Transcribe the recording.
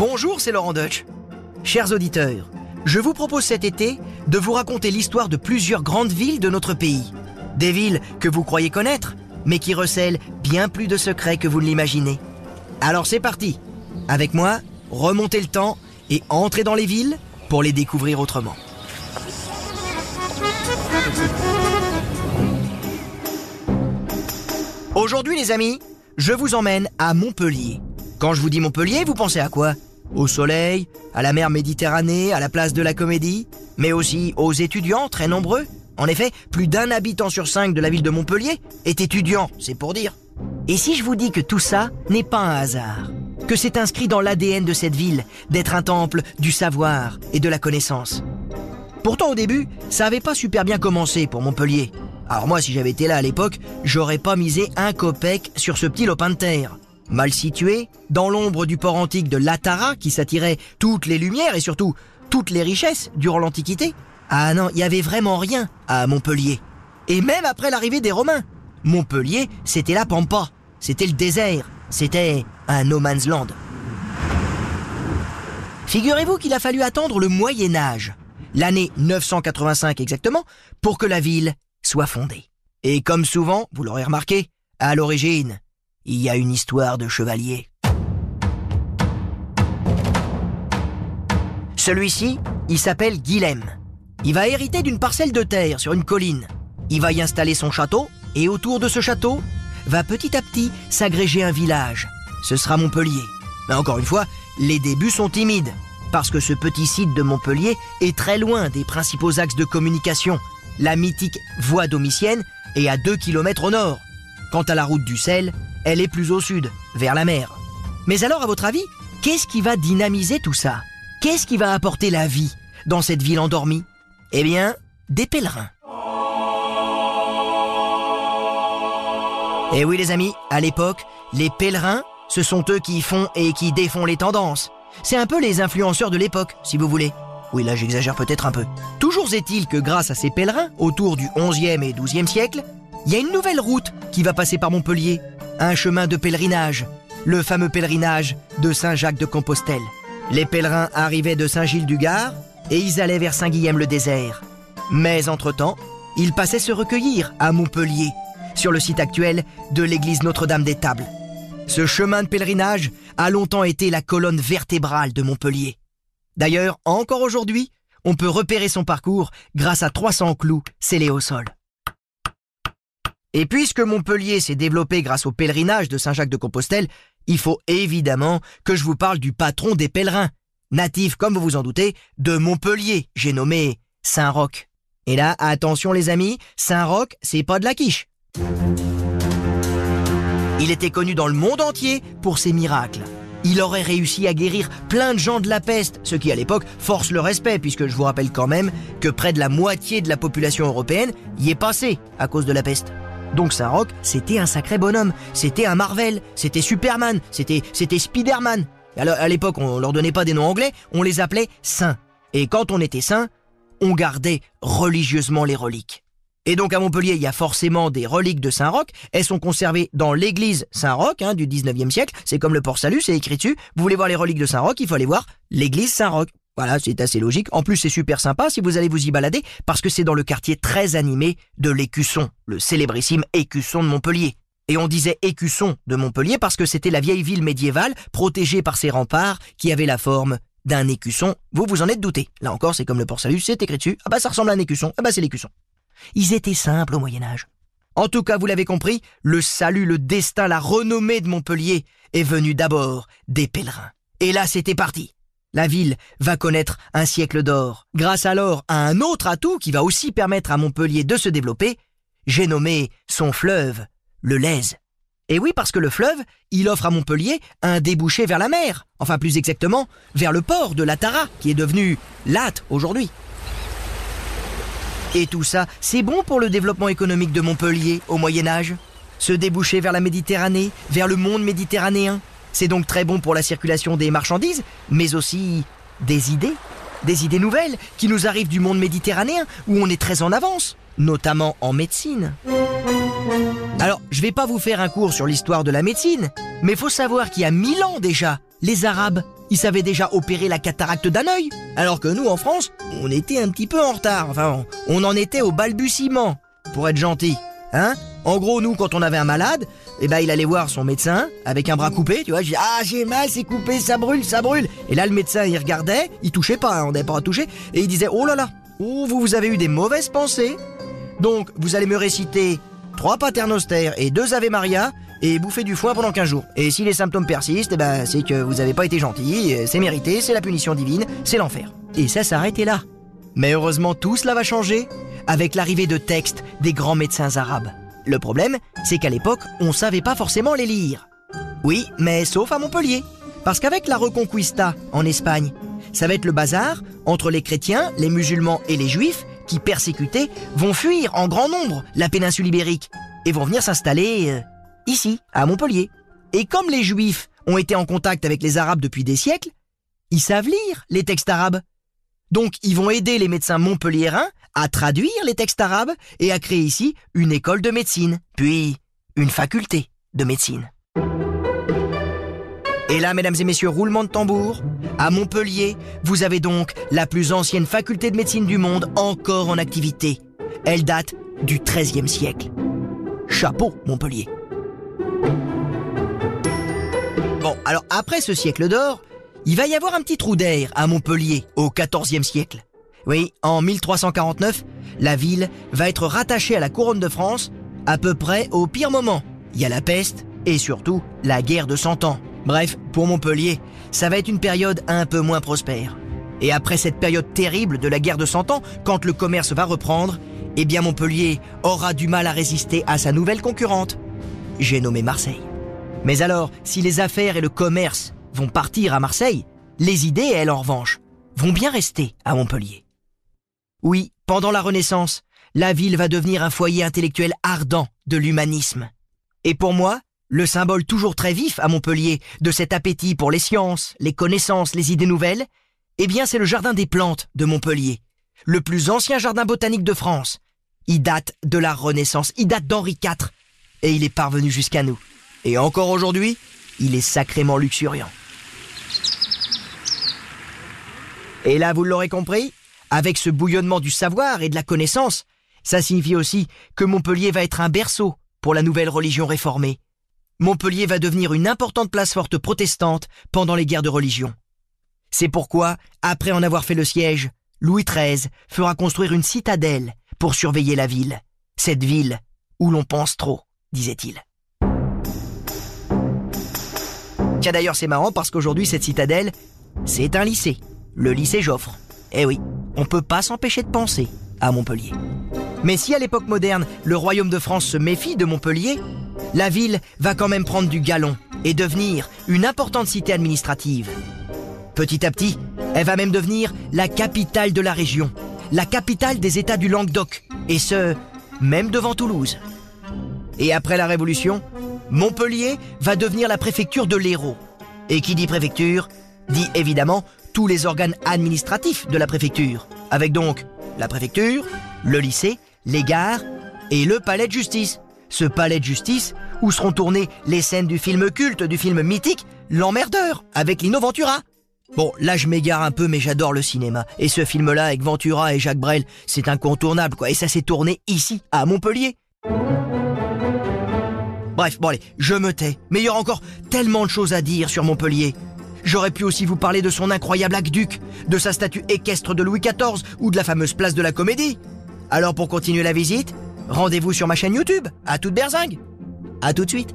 Bonjour, c'est Laurent Deutsch. Chers auditeurs, je vous propose cet été de vous raconter l'histoire de plusieurs grandes villes de notre pays. Des villes que vous croyez connaître, mais qui recèlent bien plus de secrets que vous ne l'imaginez. Alors c'est parti. Avec moi, remontez le temps et entrez dans les villes pour les découvrir autrement. Aujourd'hui les amis, je vous emmène à Montpellier. Quand je vous dis Montpellier, vous pensez à quoi? Au soleil, à la mer Méditerranée, à la place de la Comédie, mais aussi aux étudiants très nombreux. En effet, plus d'un habitant sur cinq de la ville de Montpellier est étudiant, c'est pour dire. Et si je vous dis que tout ça n'est pas un hasard Que c'est inscrit dans l'ADN de cette ville d'être un temple du savoir et de la connaissance? Pourtant au début, ça avait pas super bien commencé pour Montpellier. Alors moi, si j'avais été là à l'époque, j'aurais pas misé un copec sur ce petit lopin de terre. Mal situé, dans l'ombre du port antique de Latara qui s'attirait toutes les lumières et surtout toutes les richesses durant l'Antiquité. Ah non, il y avait vraiment rien à Montpellier. Et même après l'arrivée des Romains, Montpellier, c'était la pampa, c'était le désert, c'était un no man's land. Figurez-vous qu'il a fallu attendre le Moyen Âge, l'année 985 exactement, pour que la ville soit fondée. Et comme souvent, vous l'aurez remarqué, à l'origine, il y a une histoire de chevalier. Celui-ci, il s'appelle Guilhem. Il va hériter d'une parcelle de terre sur une colline. Il va y installer son château, et autour de ce château, va petit à petit s'agréger un village. Ce sera Montpellier. Mais encore une fois, les débuts sont timides, parce que ce petit site de Montpellier est très loin des principaux axes de communication. La mythique voie domitienne est à 2 km au nord. Quant à la route du sel, elle est plus au sud, vers la mer. Mais alors, à votre avis, qu'est-ce qui va dynamiser tout ça? Qu'est-ce qui va apporter la vie dans cette ville endormie? Eh bien, des pèlerins. Et oui les amis, à l'époque, les pèlerins, ce sont eux qui font et qui défont les tendances. C'est un peu les influenceurs de l'époque, si vous voulez. Oui, là j'exagère peut-être un peu. Toujours est-il que grâce à ces pèlerins, autour du 11e et 12e siècle, il y a une nouvelle route qui va passer par Montpellier, un chemin de pèlerinage, le fameux pèlerinage de Saint-Jacques de Compostelle. Les pèlerins arrivaient de Saint-Gilles-du-Gard et ils allaient vers Saint-Guilhem-le-Désert. Mais entre-temps, ils passaient se recueillir à Montpellier, sur le site actuel de l'église Notre-Dame des Tables. Ce chemin de pèlerinage a longtemps été la colonne vertébrale de Montpellier. D'ailleurs, encore aujourd'hui, on peut repérer son parcours grâce à 300 clous scellés au sol. Et puisque Montpellier s'est développé grâce au pèlerinage de Saint-Jacques de Compostelle, il faut évidemment que je vous parle du patron des pèlerins, natif, comme vous vous en doutez, de Montpellier, j'ai nommé Saint-Roch. Et là, attention les amis, Saint-Roch, c'est pas de la quiche. Il était connu dans le monde entier pour ses miracles. Il aurait réussi à guérir plein de gens de la peste, ce qui à l'époque force le respect, puisque je vous rappelle quand même que près de la moitié de la population européenne y est passée à cause de la peste. Donc Saint-Roch, c'était un sacré bonhomme, c'était un Marvel, c'était Superman, c'était c'était Spider-Man. À l'époque, on leur donnait pas des noms anglais, on les appelait saints. Et quand on était saint, on gardait religieusement les reliques. Et donc à Montpellier, il y a forcément des reliques de Saint-Roch. Elles sont conservées dans l'église Saint-Roch hein, du 19e siècle. C'est comme le port-salut, c'est écrit dessus. Vous voulez voir les reliques de Saint-Roch, il faut aller voir l'église Saint-Roch. Voilà, c'est assez logique. En plus, c'est super sympa si vous allez vous y balader, parce que c'est dans le quartier très animé de l'Écusson, le célébrissime Écusson de Montpellier. Et on disait Écusson de Montpellier parce que c'était la vieille ville médiévale, protégée par ses remparts, qui avait la forme d'un écusson. Vous vous en êtes douté. Là encore, c'est comme le port-salut, c'est écrit dessus. Ah bah ça ressemble à un écusson. Ah bah c'est l'écusson. Ils étaient simples au Moyen Âge. En tout cas, vous l'avez compris, le salut, le destin, la renommée de Montpellier est venu d'abord des pèlerins. Et là, c'était parti. La ville va connaître un siècle d'or, grâce alors à un autre atout qui va aussi permettre à Montpellier de se développer, j'ai nommé son fleuve, le Lèze. Et oui, parce que le fleuve, il offre à Montpellier un débouché vers la mer, enfin plus exactement, vers le port de la Tara, qui est devenu Latte aujourd'hui. Et tout ça, c'est bon pour le développement économique de Montpellier au Moyen Âge? Se déboucher vers la Méditerranée, vers le monde méditerranéen? C'est donc très bon pour la circulation des marchandises, mais aussi des idées. Des idées nouvelles qui nous arrivent du monde méditerranéen, où on est très en avance, notamment en médecine. Alors, je vais pas vous faire un cours sur l'histoire de la médecine, mais faut savoir qu'il y a mille ans déjà, les Arabes, ils savaient déjà opérer la cataracte d'un œil. Alors que nous, en France, on était un petit peu en retard. Enfin, on en était au balbutiement, pour être gentil. Hein En gros, nous, quand on avait un malade, eh ben, il allait voir son médecin avec un bras coupé, tu vois. Je dis, ah, j'ai mal, c'est coupé, ça brûle, ça brûle. Et là, le médecin, il regardait, il touchait pas, hein, on n'avait pas à toucher, et il disait, oh là là, oh, vous, vous avez eu des mauvaises pensées. Donc, vous allez me réciter trois paternosters et deux Ave Maria et bouffer du foin pendant 15 jours. Et si les symptômes persistent, eh ben, c'est que vous n'avez pas été gentil, c'est mérité, c'est la punition divine, c'est l'enfer. Et ça s'arrêtait là. Mais heureusement, tout cela va changer avec l'arrivée de textes des grands médecins arabes. Le problème, c'est qu'à l'époque, on savait pas forcément les lire. Oui, mais sauf à Montpellier. Parce qu'avec la Reconquista en Espagne, ça va être le bazar entre les chrétiens, les musulmans et les juifs qui, persécutés, vont fuir en grand nombre la péninsule ibérique et vont venir s'installer euh, ici, à Montpellier. Et comme les juifs ont été en contact avec les arabes depuis des siècles, ils savent lire les textes arabes. Donc ils vont aider les médecins montpelliérains à traduire les textes arabes et à créer ici une école de médecine, puis une faculté de médecine. Et là, mesdames et messieurs, roulement de tambour, à Montpellier, vous avez donc la plus ancienne faculté de médecine du monde encore en activité. Elle date du XIIIe siècle. Chapeau, Montpellier. Bon, alors après ce siècle d'or, il va y avoir un petit trou d'air à Montpellier au XIVe siècle. Oui, en 1349, la ville va être rattachée à la couronne de France à peu près au pire moment. Il y a la peste et surtout la guerre de Cent Ans. Bref, pour Montpellier, ça va être une période un peu moins prospère. Et après cette période terrible de la guerre de Cent Ans, quand le commerce va reprendre, eh bien Montpellier aura du mal à résister à sa nouvelle concurrente. J'ai nommé Marseille. Mais alors, si les affaires et le commerce vont partir à Marseille, les idées, elles, en revanche, vont bien rester à Montpellier. Oui, pendant la Renaissance, la ville va devenir un foyer intellectuel ardent de l'humanisme. Et pour moi, le symbole toujours très vif à Montpellier de cet appétit pour les sciences, les connaissances, les idées nouvelles, eh bien c'est le jardin des plantes de Montpellier, le plus ancien jardin botanique de France. Il date de la Renaissance, il date d'Henri IV, et il est parvenu jusqu'à nous. Et encore aujourd'hui, il est sacrément luxuriant. Et là, vous l'aurez compris, avec ce bouillonnement du savoir et de la connaissance, ça signifie aussi que Montpellier va être un berceau pour la nouvelle religion réformée. Montpellier va devenir une importante place forte protestante pendant les guerres de religion. C'est pourquoi, après en avoir fait le siège, Louis XIII fera construire une citadelle pour surveiller la ville. Cette ville où l'on pense trop, disait-il. Tiens d'ailleurs c'est marrant parce qu'aujourd'hui cette citadelle, c'est un lycée, le lycée Joffre. Eh oui, on peut pas s'empêcher de penser à Montpellier. Mais si à l'époque moderne, le royaume de France se méfie de Montpellier, la ville va quand même prendre du galon et devenir une importante cité administrative. Petit à petit, elle va même devenir la capitale de la région, la capitale des États du Languedoc, et ce, même devant Toulouse. Et après la Révolution, Montpellier va devenir la préfecture de l'Hérault. Et qui dit préfecture, dit évidemment tous les organes administratifs de la préfecture, avec donc la préfecture, le lycée, les gares et le palais de justice. Ce palais de justice où seront tournées les scènes du film culte, du film mythique, L'emmerdeur, avec Lino Ventura. Bon, là je m'égare un peu, mais j'adore le cinéma. Et ce film-là, avec Ventura et Jacques Brel, c'est incontournable, quoi. Et ça s'est tourné ici, à Montpellier. Bref, bon allez, je me tais. Mais il y aura encore tellement de choses à dire sur Montpellier. J'aurais pu aussi vous parler de son incroyable aqueduc, de sa statue équestre de Louis XIV ou de la fameuse place de la Comédie. Alors pour continuer la visite, rendez-vous sur ma chaîne YouTube, à toute berzingue. À tout de suite.